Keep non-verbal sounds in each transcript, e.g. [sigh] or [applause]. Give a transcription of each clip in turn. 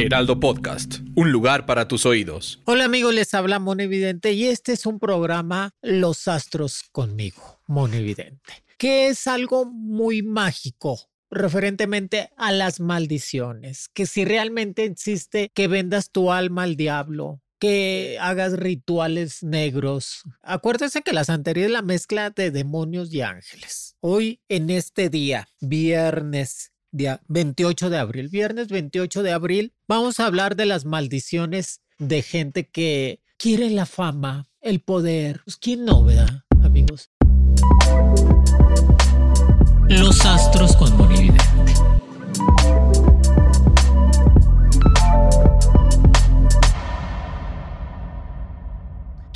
Heraldo Podcast, un lugar para tus oídos. Hola amigos, les habla Mon Evidente y este es un programa Los Astros conmigo, Mon Evidente, que es algo muy mágico referentemente a las maldiciones, que si realmente existe que vendas tu alma al diablo, que hagas rituales negros. Acuérdense que la santería es la mezcla de demonios y ángeles. Hoy, en este día, viernes, día 28 de abril, viernes 28 de abril, vamos a hablar de las maldiciones de gente que quiere la fama, el poder. Pues, ¿Quién no, verdad, amigos? Los astros con Monividente.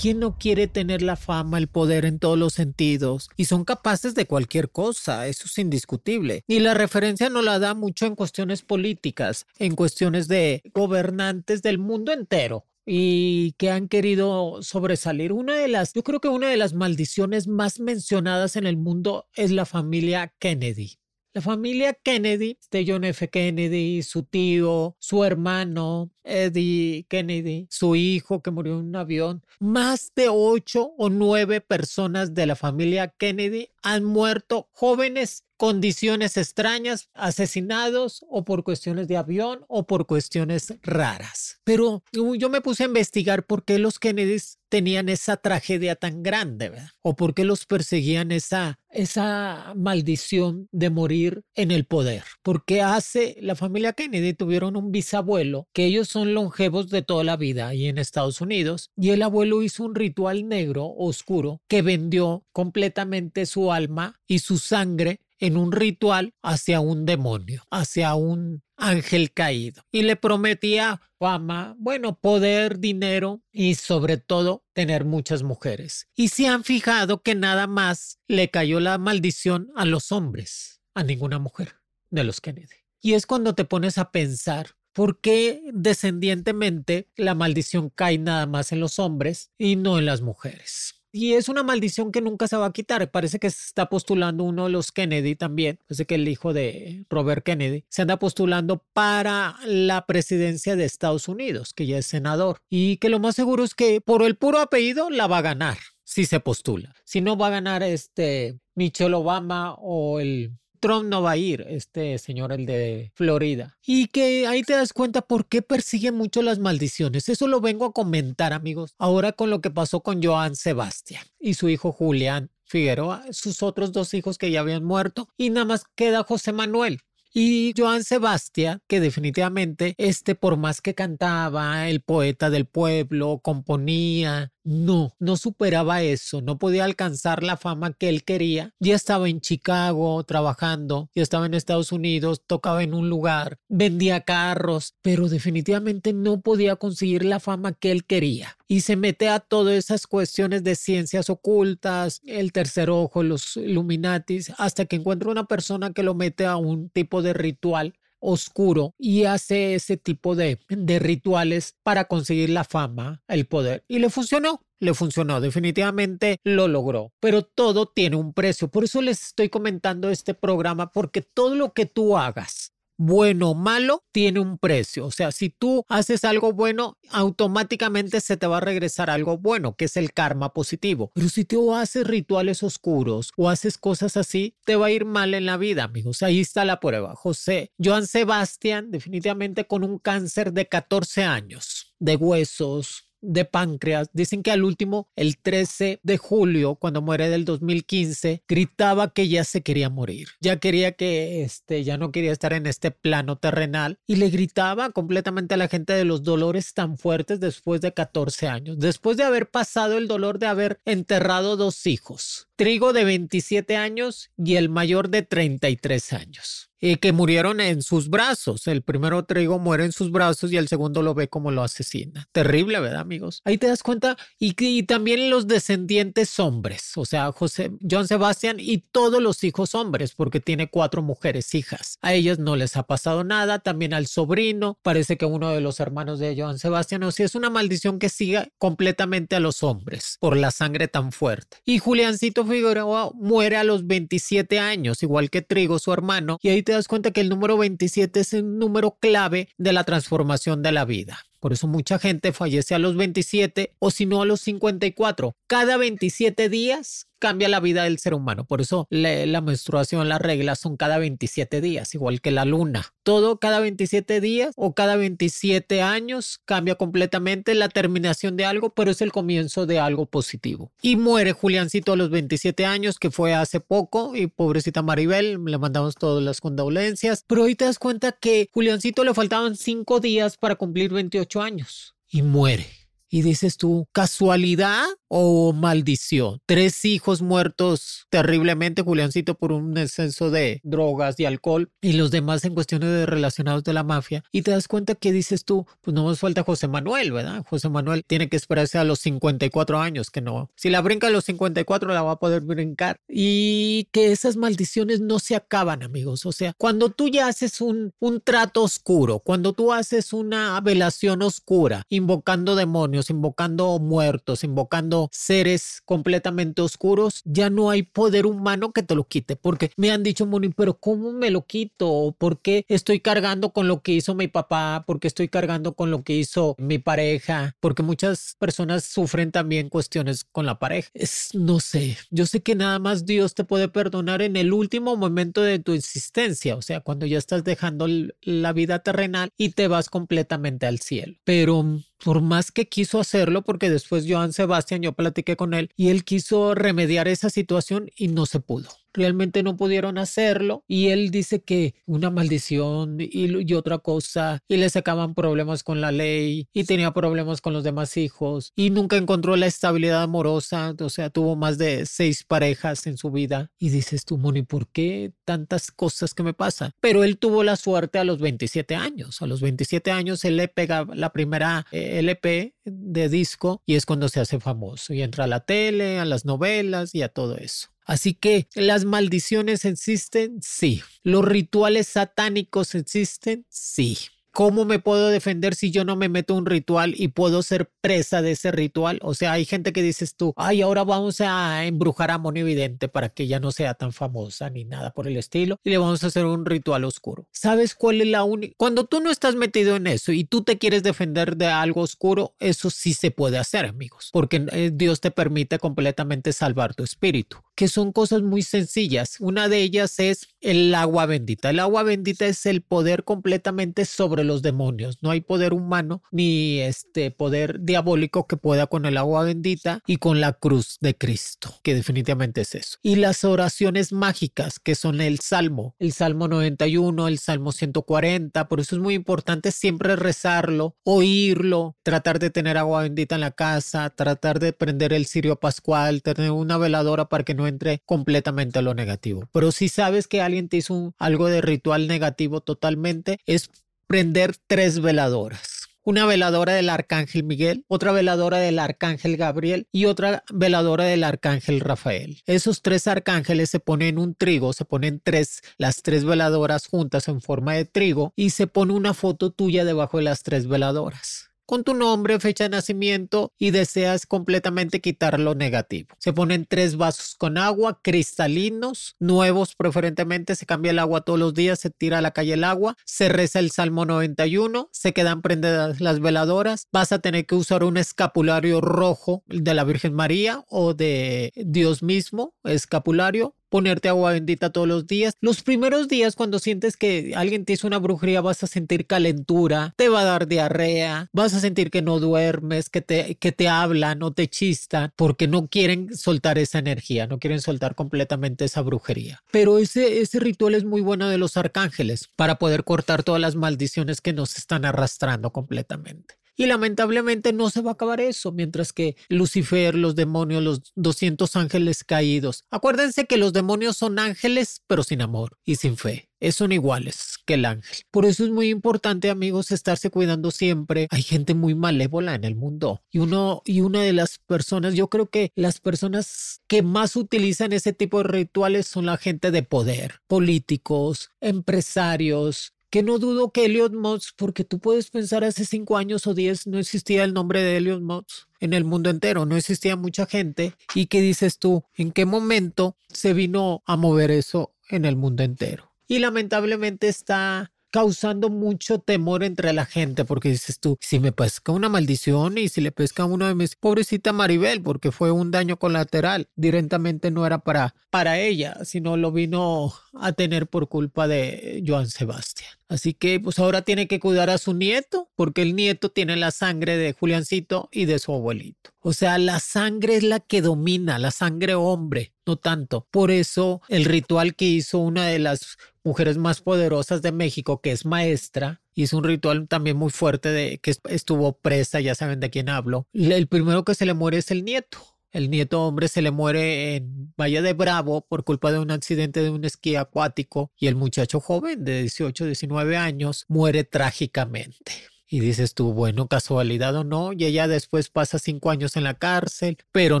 ¿Quién no quiere tener la fama, el poder en todos los sentidos? Y son capaces de cualquier cosa, eso es indiscutible. Y la referencia no la da mucho en cuestiones políticas, en cuestiones de gobernantes del mundo entero y que han querido sobresalir. Una de las, yo creo que una de las maldiciones más mencionadas en el mundo es la familia Kennedy. La familia Kennedy, de John F. Kennedy, su tío, su hermano, Eddie Kennedy, su hijo que murió en un avión, más de ocho o nueve personas de la familia Kennedy han muerto jóvenes condiciones extrañas, asesinados o por cuestiones de avión o por cuestiones raras. Pero yo me puse a investigar por qué los Kennedys tenían esa tragedia tan grande, ¿verdad? O por qué los perseguían esa, esa maldición de morir en el poder. Porque hace, la familia Kennedy tuvieron un bisabuelo, que ellos son longevos de toda la vida ahí en Estados Unidos, y el abuelo hizo un ritual negro, oscuro, que vendió completamente su alma y su sangre en un ritual hacia un demonio, hacia un ángel caído. Y le prometía fama, bueno, poder, dinero y sobre todo tener muchas mujeres. Y se han fijado que nada más le cayó la maldición a los hombres, a ninguna mujer de los Kennedy. Y es cuando te pones a pensar ¿Por qué descendientemente la maldición cae nada más en los hombres y no en las mujeres? Y es una maldición que nunca se va a quitar. Parece que se está postulando uno de los Kennedy también. Parece que el hijo de Robert Kennedy se anda postulando para la presidencia de Estados Unidos, que ya es senador. Y que lo más seguro es que por el puro apellido la va a ganar si se postula. Si no va a ganar este Michelle Obama o el Trump no va a ir, este señor, el de Florida. Y que ahí te das cuenta por qué persigue mucho las maldiciones. Eso lo vengo a comentar, amigos. Ahora con lo que pasó con Joan Sebastián y su hijo Julián Figueroa, sus otros dos hijos que ya habían muerto, y nada más queda José Manuel. Y Joan Sebastián, que definitivamente, este, por más que cantaba, el poeta del pueblo, componía, no, no superaba eso, no podía alcanzar la fama que él quería. Ya estaba en Chicago trabajando, ya estaba en Estados Unidos, tocaba en un lugar, vendía carros, pero definitivamente no podía conseguir la fama que él quería. Y se mete a todas esas cuestiones de ciencias ocultas, el tercer ojo, los Illuminatis, hasta que encuentra una persona que lo mete a un tipo de ritual oscuro y hace ese tipo de, de rituales para conseguir la fama, el poder. Y le funcionó le funcionó, definitivamente lo logró, pero todo tiene un precio. Por eso les estoy comentando este programa, porque todo lo que tú hagas bueno o malo, tiene un precio. O sea, si tú haces algo bueno, automáticamente se te va a regresar algo bueno, que es el karma positivo. Pero si tú haces rituales oscuros o haces cosas así, te va a ir mal en la vida, amigos. Ahí está la prueba. José, Joan Sebastián, definitivamente con un cáncer de 14 años, de huesos, de páncreas. Dicen que al último, el 13 de julio, cuando muere del 2015, gritaba que ya se quería morir. Ya quería que este, ya no quería estar en este plano terrenal y le gritaba completamente a la gente de los dolores tan fuertes después de 14 años, después de haber pasado el dolor de haber enterrado dos hijos. Trigo de 27 años y el mayor de 33 años. Eh, que murieron en sus brazos. El primero trigo muere en sus brazos y el segundo lo ve como lo asesina. Terrible, ¿verdad, amigos? Ahí te das cuenta. Y, también los descendientes hombres, o sea, José, John Sebastian y todos los hijos hombres, porque tiene cuatro mujeres hijas. A ellas no les ha pasado nada, también al sobrino, parece que uno de los hermanos de John Sebastian, o sea, es una maldición que siga completamente a los hombres por la sangre tan fuerte. Y Juliancito Figueroa muere a los 27 años, igual que Trigo, su hermano, y ahí te das cuenta que el número 27 es el número clave de la transformación de la vida. Por eso mucha gente fallece a los 27 o si no a los 54. Cada 27 días cambia la vida del ser humano. Por eso la, menstruación, las reglas son cada 27 días, igual que la luna. Todo cada 27 días o cada 27 años cambia completamente la terminación de algo, pero es el comienzo de algo positivo. Y muere Juliancito a los 27 años, que fue hace poco, y pobrecita Maribel, le mandamos todas las condolencias. Pero hoy te das cuenta que Juliancito le faltaban 5 días para cumplir 28 años y muere. Y dices tú, ¿casualidad o maldición? Tres hijos muertos terriblemente, Juliancito, por un exceso de drogas y alcohol, y los demás en cuestiones de relacionados de la mafia. Y te das cuenta que dices tú, pues no nos falta José Manuel, ¿verdad? José Manuel tiene que esperarse a los 54 años, que no. Si la brinca a los 54, la va a poder brincar. Y que esas maldiciones no se acaban, amigos. O sea, cuando tú ya haces un, un trato oscuro, cuando tú haces una velación oscura, invocando demonios, invocando muertos, invocando seres completamente oscuros, ya no hay poder humano que te lo quite. Porque me han dicho, Moni, pero ¿cómo me lo quito? ¿Por qué estoy cargando con lo que hizo mi papá? ¿Por qué estoy cargando con lo que hizo mi pareja? Porque muchas personas sufren también cuestiones con la pareja. Es, no sé, yo sé que nada más Dios te puede perdonar en el último momento de tu existencia, o sea, cuando ya estás dejando la vida terrenal y te vas completamente al cielo. Pero por más que quiso hacerlo, porque después Joan Sebastián, yo platiqué con él y él quiso remediar esa situación y no se pudo realmente no pudieron hacerlo y él dice que una maldición y, otra cosa y le sacaban problemas con la ley y tenía problemas con los demás hijos y nunca encontró la estabilidad amorosa, o sea, tuvo más de seis parejas en su vida y dices tú, Moni, ¿por qué tantas cosas que me pasan? Pero él tuvo la suerte a los 27 años, a los 27 años él le pega la primera eh, LP de disco y es cuando se hace famoso y entra a la tele, a las novelas y a todo eso. Así que las maldiciones existen, sí. Los rituales satánicos existen, sí. ¿Cómo me puedo defender si yo no me meto un ritual y puedo ser presa de ese ritual? O sea, hay gente que dices tú, ay, ahora vamos a embrujar a Moni Vidente para que ya no sea tan famosa ni nada por el estilo y le vamos a hacer un ritual oscuro. ¿Sabes cuál es la única? Cuando tú no estás metido en eso y tú te quieres defender de algo oscuro, eso sí se puede hacer, amigos, porque eh, Dios te permite completamente salvar tu espíritu, que son cosas muy sencillas. Una de ellas es el agua bendita. El agua bendita es el poder completamente sobre los demonios. No hay poder humano ni este poder diabólico que pueda con el agua bendita y con la cruz de Cristo, que definitivamente es eso. Y las oraciones mágicas, que son el Salmo, el Salmo 91, el Salmo 140, por eso es muy importante siempre rezarlo, oírlo, tratar de tener agua bendita en la casa, tratar de prender el cirio pascual, tener una veladora para que no entre completamente a lo negativo. Pero si sabes que alguien te hizo algo de ritual negativo totalmente, es prender tres veladoras. Una veladora del arcángel Miguel, otra veladora del arcángel Gabriel y otra veladora del arcángel Rafael. Esos tres arcángeles se ponen en un trigo, se ponen tres, las tres veladoras juntas en forma de trigo y se pone una foto tuya debajo de las tres veladoras con tu nombre, fecha de nacimiento y deseas completamente quitar lo negativo. Se ponen tres vasos con agua, cristalinos, nuevos preferentemente, se cambia el agua todos los días, se tira a la calle el agua, se reza el Salmo 91, se quedan prendidas las veladoras, vas a tener que usar un escapulario rojo de la Virgen María o de Dios mismo, escapulario, ponerte agua bendita todos los días. Los primeros días cuando sientes que alguien te hizo una brujería vas a sentir calentura, te va a dar diarrea, vas a sentir que no duermes, que te, que te hablan o te chistan porque no quieren soltar esa energía, no quieren soltar completamente esa brujería. Pero ese, ese ritual es muy bueno de los arcángeles para poder cortar todas las maldiciones que nos están arrastrando completamente. Y lamentablemente no se va a acabar eso, mientras que Lucifer, los demonios, los 200 ángeles caídos. Acuérdense que los demonios son ángeles, pero sin amor y sin fe. son iguales que el ángel. Por eso es muy importante, amigos, estarse cuidando siempre. Hay gente muy malévola en el mundo y uno y una de las personas, yo creo que las personas que más utilizan ese tipo de rituales son la gente de poder, políticos, empresarios, que no dudo que Elliot Moss, porque tú puedes pensar hace cinco años o diez no existía el nombre de Elliot Moss en el mundo entero, no existía mucha gente. ¿Y qué dices tú? ¿En qué momento se vino a mover eso en el mundo entero? Y lamentablemente está causando mucho temor entre la gente, porque dices tú, si me pesca una maldición y si le pesca uno de mis, pobrecita Maribel, porque fue un daño colateral, directamente no era para, para ella, sino lo vino a tener por culpa de Joan Sebastián. Así que pues ahora tiene que cuidar a su nieto, porque el nieto tiene la sangre de Juliancito y de su abuelito. O sea, la sangre es la que domina, la sangre hombre, no tanto. Por eso el ritual que hizo una de las mujeres más poderosas de México, que es maestra, hizo un ritual también muy fuerte de que estuvo presa, ya saben de quién hablo. El primero que se le muere es el nieto. El nieto hombre se le muere en Valle de Bravo por culpa de un accidente de un esquí acuático y el muchacho joven de 18, 19 años muere trágicamente. Y dices tú, bueno, casualidad o no, y ella después pasa cinco años en la cárcel, pero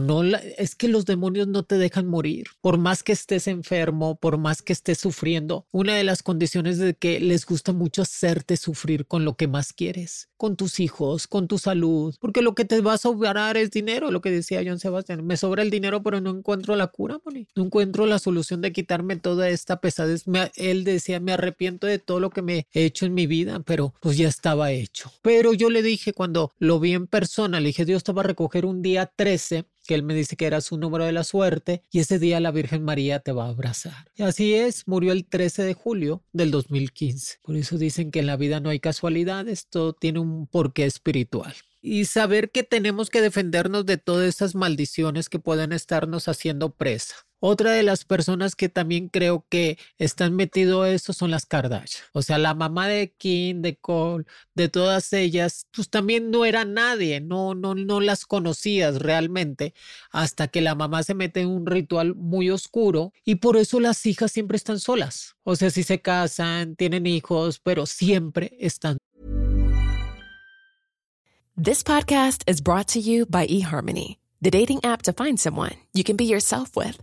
no, es que los demonios no te dejan morir. Por más que estés enfermo, por más que estés sufriendo, una de las condiciones de que les gusta mucho hacerte sufrir con lo que más quieres, con tus hijos, con tu salud, porque lo que te va a sobrar es dinero, lo que decía John Sebastián. Me sobra el dinero, pero no encuentro la cura, Moni. No encuentro la solución de quitarme toda esta pesadez. él decía, me arrepiento de todo lo que me he hecho en mi vida, pero pues ya estaba hecho. Pero yo le dije cuando lo vi en persona, le dije, Dios te va a recoger un día 13 que él me dice que era su número de la suerte y ese día la Virgen María te va a abrazar. Y así es, murió el 13 de julio del 2015. Por eso dicen que en la vida no hay casualidades, todo tiene un porqué espiritual. Y saber que tenemos que defendernos de todas esas maldiciones que pueden estarnos haciendo presa. Otra de las personas que también creo que están metido eso son las Kardashian. O sea, la mamá de Kim, de Cole, de todas ellas, pues también no era nadie, no, no, no las conocías realmente hasta que la mamá se mete en un ritual muy oscuro y por eso las hijas siempre están solas. O sea, si se casan, tienen hijos, pero siempre están. This podcast is brought to you by eHarmony, the dating app to find someone you can be yourself with.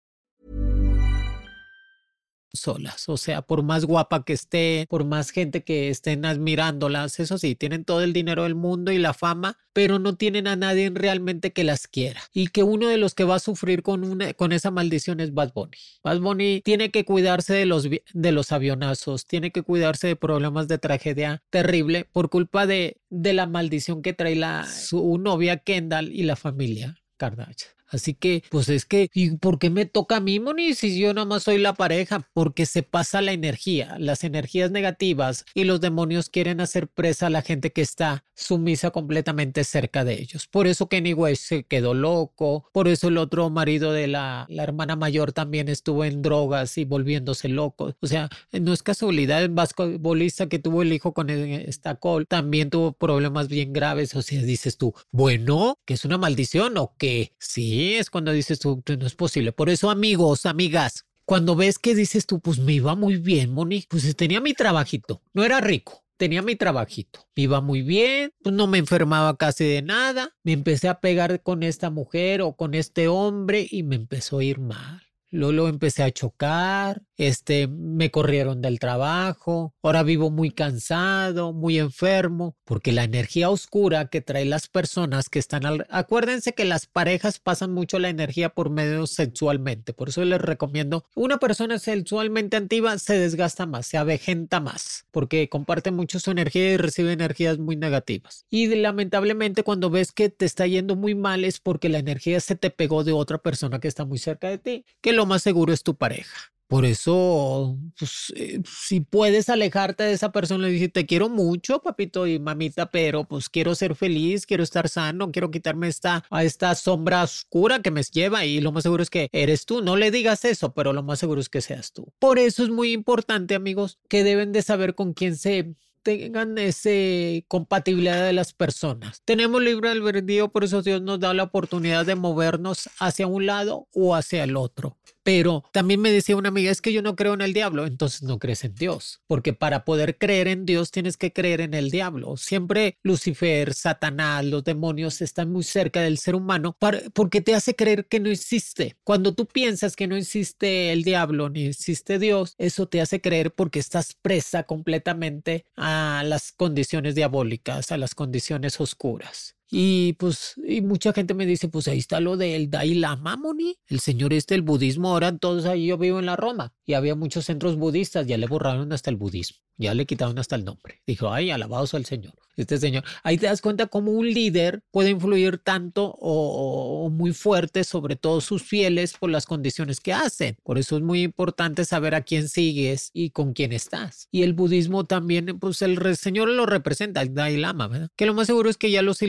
Solas. O sea, por más guapa que esté, por más gente que estén admirándolas, eso sí, tienen todo el dinero del mundo y la fama, pero no tienen a nadie realmente que las quiera. Y que uno de los que va a sufrir con, una, con esa maldición es Bad Bunny. Bad Bunny tiene que cuidarse de los, de los avionazos, tiene que cuidarse de problemas de tragedia terrible por culpa de, de la maldición que trae la, su novia Kendall y la familia Kardashian. Así que, pues es que, ¿y por qué me toca a mí, Moni, si yo nada más soy la pareja? Porque se pasa la energía, las energías negativas y los demonios quieren hacer presa a la gente que está sumisa completamente cerca de ellos. Por eso Kenny West se quedó loco, por eso el otro marido de la, la hermana mayor también estuvo en drogas y volviéndose loco. O sea, no es casualidad, el basquetbolista que tuvo el hijo con esta col también tuvo problemas bien graves. O sea, dices tú, bueno, que es una maldición o que sí es cuando dices tú, no es posible. Por eso, amigos, amigas, cuando ves que dices tú, pues me iba muy bien, Moni, pues tenía mi trabajito, no era rico, tenía mi trabajito, me iba muy bien, pues no me enfermaba casi de nada, me empecé a pegar con esta mujer o con este hombre y me empezó a ir mal. Luego empecé a chocar, este, me corrieron del trabajo, ahora vivo muy cansado, muy enfermo, porque la energía oscura que trae las personas que están al... Acuérdense que las parejas pasan mucho la energía por medio sexualmente, por eso les recomiendo, una persona sexualmente antigua se desgasta más, se avejenta más, porque comparte mucho su energía y recibe energías muy negativas. Y lamentablemente cuando ves que te está yendo muy mal es porque la energía se te pegó de otra persona que está muy cerca de ti, que lo más seguro es tu pareja. Por eso, pues, eh, si puedes alejarte de esa persona y decir, te quiero mucho, papito y mamita, pero pues quiero ser feliz, quiero estar sano, quiero quitarme esta, a esta sombra oscura que me lleva y lo más seguro es que eres tú. No le digas eso, pero lo más seguro es que seas tú. Por eso es muy importante, amigos, que deben de saber con quién se tengan esa compatibilidad de las personas. Tenemos libre albedrío, por eso Dios nos da la oportunidad de movernos hacia un lado o hacia el otro. Pero también me decía una amiga, es que yo no creo en el diablo, entonces no crees en Dios, porque para poder creer en Dios tienes que creer en el diablo. Siempre Lucifer, Satanás, los demonios están muy cerca del ser humano porque te hace creer que no existe. Cuando tú piensas que no existe el diablo ni existe Dios, eso te hace creer porque estás presa completamente a las condiciones diabólicas, a las condiciones oscuras. Y pues, y mucha gente me dice, pues ahí está lo del Dalai Lama, Moni. El señor este, el budismo, ahora todos ahí yo vivo en la Roma y había muchos centros budistas, ya le borraron hasta el budismo, ya le quitaron hasta el nombre. Dijo, ay, alabados al Señor, este señor. Ahí te das cuenta cómo un líder puede influir tanto o, muy fuerte sobre todos sus fieles por las condiciones que hacen. Por eso es muy importante saber a quién sigues y con quién estás. Y el budismo también, pues el Señor lo representa, el Dalai Lama, ¿verdad? Que lo más seguro es que ya los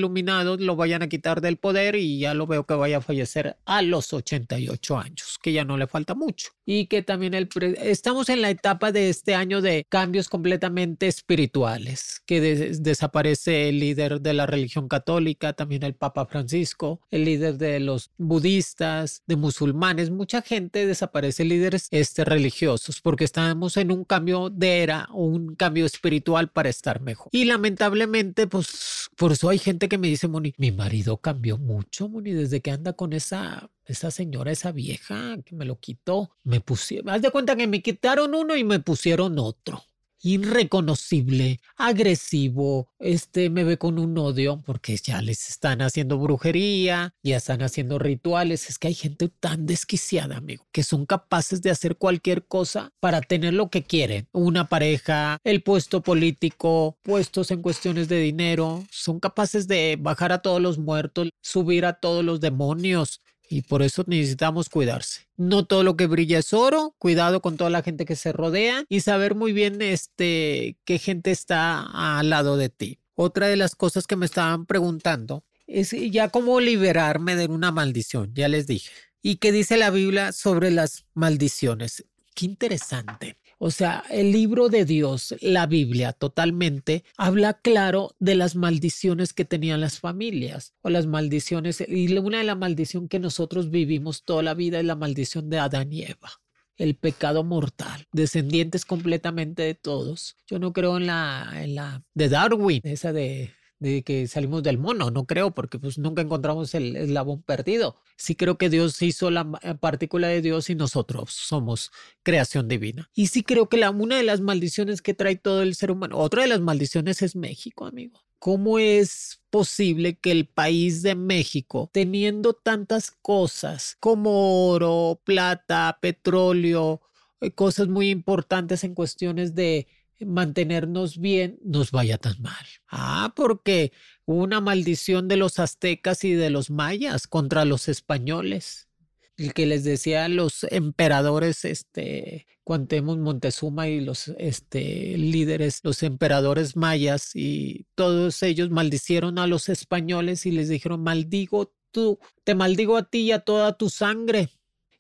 lo vayan a quitar del poder y ya lo veo que vaya a fallecer a los 88 años, que ya no le falta mucho. Y que también el estamos en la etapa de este año de cambios completamente espirituales, que desaparece el líder de la religión católica, también el Papa Francisco, el líder de los budistas, de musulmanes, mucha gente desaparece líderes este, religiosos porque estamos en un cambio de era un cambio espiritual para estar mejor. Y lamentablemente, pues por eso hay gente que me dice, Moni, mi marido cambió mucho, Moni, desde que anda con esa esa señora, esa vieja que me lo quitó, me pusieron, haz de cuenta que me quitaron uno y me pusieron otro. Irreconocible, agresivo, este me ve con un odio porque ya les están haciendo brujería, ya están haciendo rituales. Es que hay gente tan desquiciada, amigo, que son capaces de hacer cualquier cosa para tener lo que quieren. Una pareja, el puesto político, puestos en cuestiones de dinero. Son capaces de bajar a todos los muertos, subir a todos los demonios y por eso necesitamos cuidarse. No todo lo que brilla es oro, cuidado con toda la gente que se rodea y saber muy bien este qué gente está al lado de ti. Otra de las cosas que me estaban preguntando es ya cómo liberarme de una maldición, ya les dije. ¿Y qué dice la Biblia sobre las maldiciones? Qué interesante. O sea, el libro de Dios, la Biblia totalmente, habla claro de las maldiciones que tenían las familias o las maldiciones. Y una de las maldiciones que nosotros vivimos toda la vida es la maldición de Adán y Eva el pecado mortal, descendientes completamente de todos. Yo no creo en la, en la de Darwin, esa de de que salimos del mono, no creo, porque pues nunca encontramos el eslabón perdido. Sí creo que Dios hizo la eh, partícula de Dios y nosotros somos creación divina. Y sí creo que la, una de las maldiciones que trae todo el ser humano, otra de las maldiciones es México, amigo. ¿Cómo es posible que el país de México, teniendo tantas cosas como oro, plata, petróleo, eh, cosas muy importantes en cuestiones de mantenernos bien nos vaya tan mal. Ah, porque una maldición de los aztecas y de los mayas contra los españoles. El que les decía a los emperadores, este, Cuantemos Montezuma y los este, líderes, los emperadores mayas y todos ellos maldicieron a los españoles y les dijeron, maldigo tú, te maldigo a ti y a toda tu sangre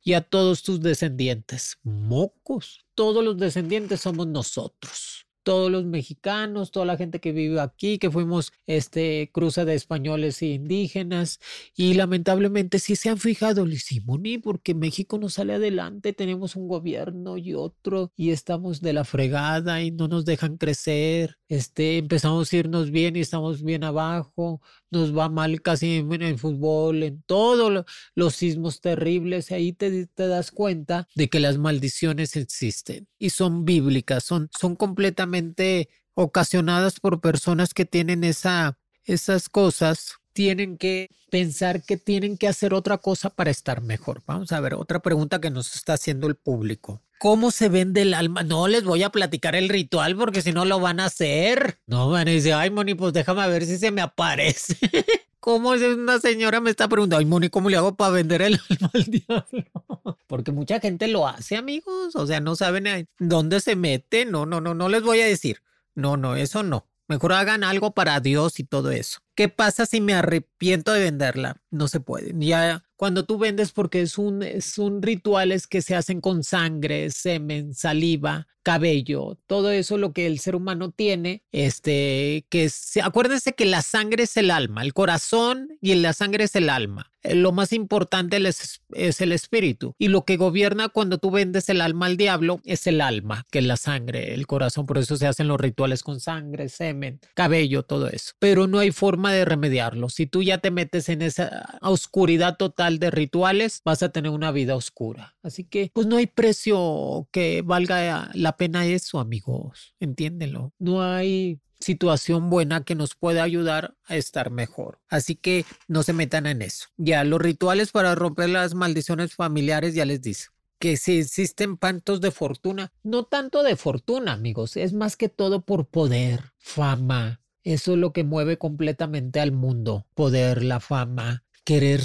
y a todos tus descendientes. Mocos, todos los descendientes somos nosotros. Todos los mexicanos, toda la gente que vive aquí, que fuimos este cruza de españoles e indígenas y lamentablemente si se han fijado, Simoni, porque México no sale adelante, tenemos un gobierno y otro y estamos de la fregada y no nos dejan crecer, este empezamos a irnos bien y estamos bien abajo, nos va mal casi en, el fútbol, en todos los sismos terribles, ahí te, te das cuenta de que las maldiciones existen y son bíblicas, son, son completamente ocasionadas por personas que tienen esa, esas cosas, tienen que pensar que tienen que hacer otra cosa para estar mejor. Vamos a ver, otra pregunta que nos está haciendo el público. ¿Cómo se vende el alma? No les voy a platicar el ritual porque si no lo van a hacer. No, van a decir, ay, Moni, pues déjame ver si se me aparece. [laughs] ¿Cómo es una señora me está preguntando, ay, Moni, ¿cómo le hago para vender el alma al [laughs] diablo? Porque mucha gente lo hace, amigos. O sea, no saben dónde se mete. No, no, no, no les voy a decir. No, no, eso no. Mejor hagan algo para Dios y todo eso. ¿Qué pasa si me arrepiento de venderla? No se puede. Ya cuando tú vendes porque es un, es un rituales que se hacen con sangre, semen, saliva, cabello, todo eso lo que el ser humano tiene, este, que acuérdense que la sangre es el alma, el corazón y la sangre es el alma. Eh, lo más importante es, es, el espíritu. Y lo que gobierna cuando tú vendes el alma al diablo es el alma, que es la sangre, el corazón. Por eso se hacen los rituales con sangre, semen, cabello, todo eso. Pero no hay forma de remediarlo. Si tú ya te metes en esa oscuridad total de rituales, vas a tener una vida oscura. Así que, pues no hay precio que valga la pena eso, amigos. Entiéndelo. No hay situación buena que nos pueda ayudar a estar mejor. Así que no se metan en eso. Ya los rituales para romper las maldiciones familiares ya les dice que si existen pantos de fortuna, no tanto de fortuna, amigos, es más que todo por poder, fama. Eso es lo que mueve completamente al mundo. Poder, la fama, querer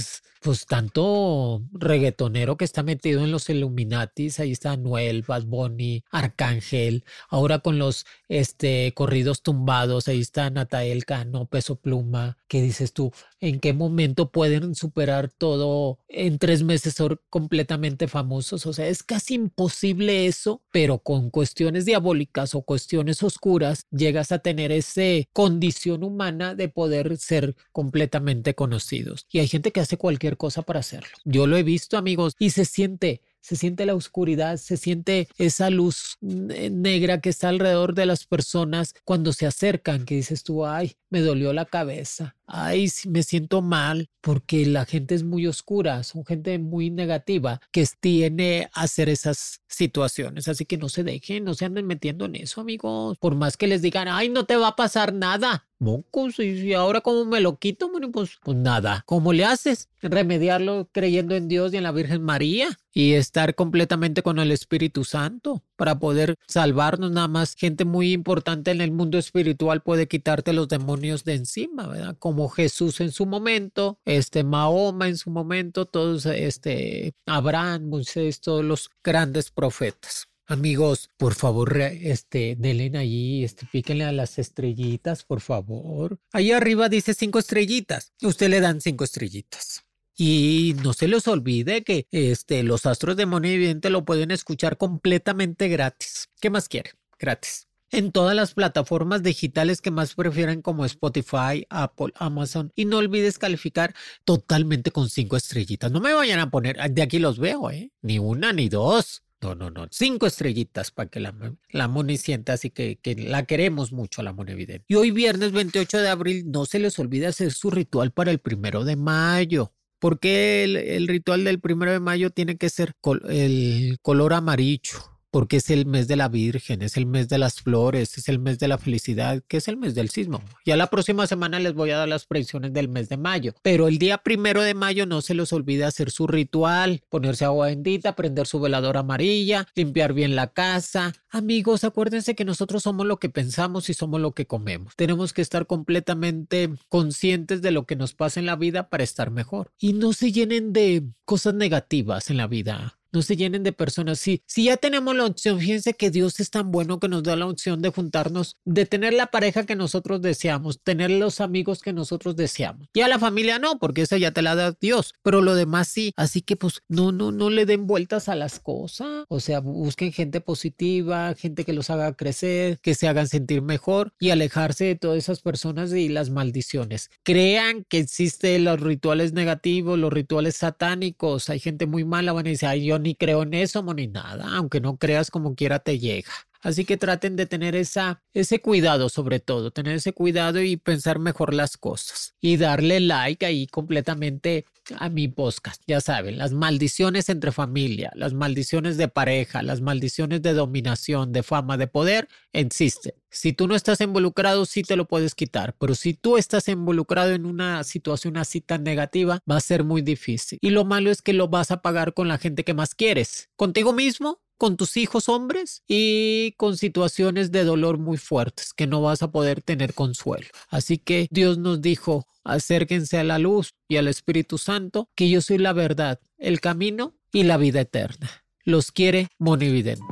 pues tanto reggaetonero que está metido en los Illuminatis, ahí está Noel, Bad Bunny, Arcángel, ahora con los este, corridos tumbados, ahí está Natael Cano, Peso Pluma, ¿qué dices tú? ¿En qué momento pueden superar todo en tres meses ser completamente famosos? O sea, es casi imposible eso, pero con cuestiones diabólicas o cuestiones oscuras llegas a tener esa condición humana de poder ser completamente conocidos. Y hay gente que hace cualquier cosa para hacerlo. Yo lo he visto, amigos, y se siente se siente la oscuridad, se siente esa luz negra que está alrededor de las personas cuando se acercan, que dices tú, ay, me dolió la cabeza, ay, me siento mal, porque la gente es muy oscura, son gente muy negativa que tiene a hacer esas situaciones, así que no se dejen, no se anden metiendo en eso, amigos, por más que les digan, ay, no te va a pasar nada, mocos, y ahora cómo me lo quito, bueno, pues, pues nada, ¿cómo le haces? Remediarlo creyendo en Dios y en la Virgen María y estar completamente con el Espíritu Santo para poder salvarnos nada más. Gente muy importante en el mundo espiritual puede quitarte los demonios de encima, ¿verdad? Como Jesús en su momento, este Mahoma en su momento, todos, este Abraham, Moisés, todos los grandes profetas. Amigos, por favor, este, denle allí, este, a las estrellitas, por favor. Ahí arriba dice cinco estrellitas. Usted le dan cinco estrellitas. Y no se les olvide que este, los astros de Moni Evidente lo pueden escuchar completamente gratis. ¿Qué más quiere? Gratis. En todas las plataformas digitales que más prefieren como Spotify, Apple, Amazon. Y no olvides calificar totalmente con cinco estrellitas. No me vayan a poner, de aquí los veo, ¿eh? Ni una ni dos. No, no, no. Cinco estrellitas para que la, la Moni sienta así que, que, la queremos mucho la Moni Evidente. Y hoy viernes 28 de abril no se les olvide hacer su ritual para el primero de mayo. ¿Por qué el, ritual del primero de mayo tiene que ser el color amarillo? Porque es el mes de la Virgen, es el mes de las flores, es el mes de la felicidad, que es el mes del sismo. Ya la próxima semana les voy a dar las predicciones del mes de mayo, pero el día primero de mayo no se les olvide hacer su ritual, ponerse agua bendita, prender su veladora amarilla, limpiar bien la casa. Amigos, acuérdense que nosotros somos lo que pensamos y somos lo que comemos. Tenemos que estar completamente conscientes de lo que nos pasa en la vida para estar mejor y no se llenen de cosas negativas en la vida no se llenen de personas. Si, si ya tenemos la opción, fíjense que Dios es tan bueno que nos da la opción de juntarnos, de tener la pareja que nosotros deseamos, tener los amigos que nosotros deseamos. Ya la familia no, porque esa ya te la da Dios, pero lo demás sí. Así que pues no, no, no le den vueltas a las cosas. O sea, busquen gente positiva, gente que los haga crecer, que se hagan sentir mejor y alejarse de todas esas personas y las maldiciones. Crean que existen los rituales negativos, los rituales satánicos. Hay gente muy mala, van a decir, ay, yo ni creo en eso, ni nada, aunque no creas como quiera te llega. Así que traten de tener esa, ese cuidado sobre todo, tener ese cuidado y pensar mejor las cosas. Y darle like ahí completamente a mi podcast. Ya saben, las maldiciones entre familia, las maldiciones de pareja, las maldiciones de dominación, de fama, de poder, existen. Si tú no estás involucrado, sí te lo puedes quitar, pero si tú estás involucrado en una situación así tan negativa, va a ser muy difícil. Y lo malo es que lo vas a pagar con la gente que más quieres. Contigo mismo, con tus hijos hombres y con situaciones de dolor muy fuertes que no vas a poder tener consuelo. Así que Dios nos dijo, acérquense a la luz y al Espíritu Santo, que yo soy la verdad, el camino y la vida eterna. Los quiere Monividente.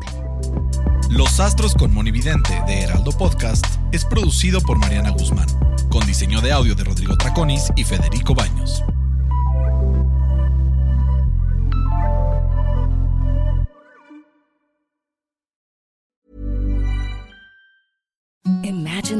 Los Astros con Monividente de Heraldo Podcast es producido por Mariana Guzmán, con diseño de audio de Rodrigo Traconis y Federico Baños.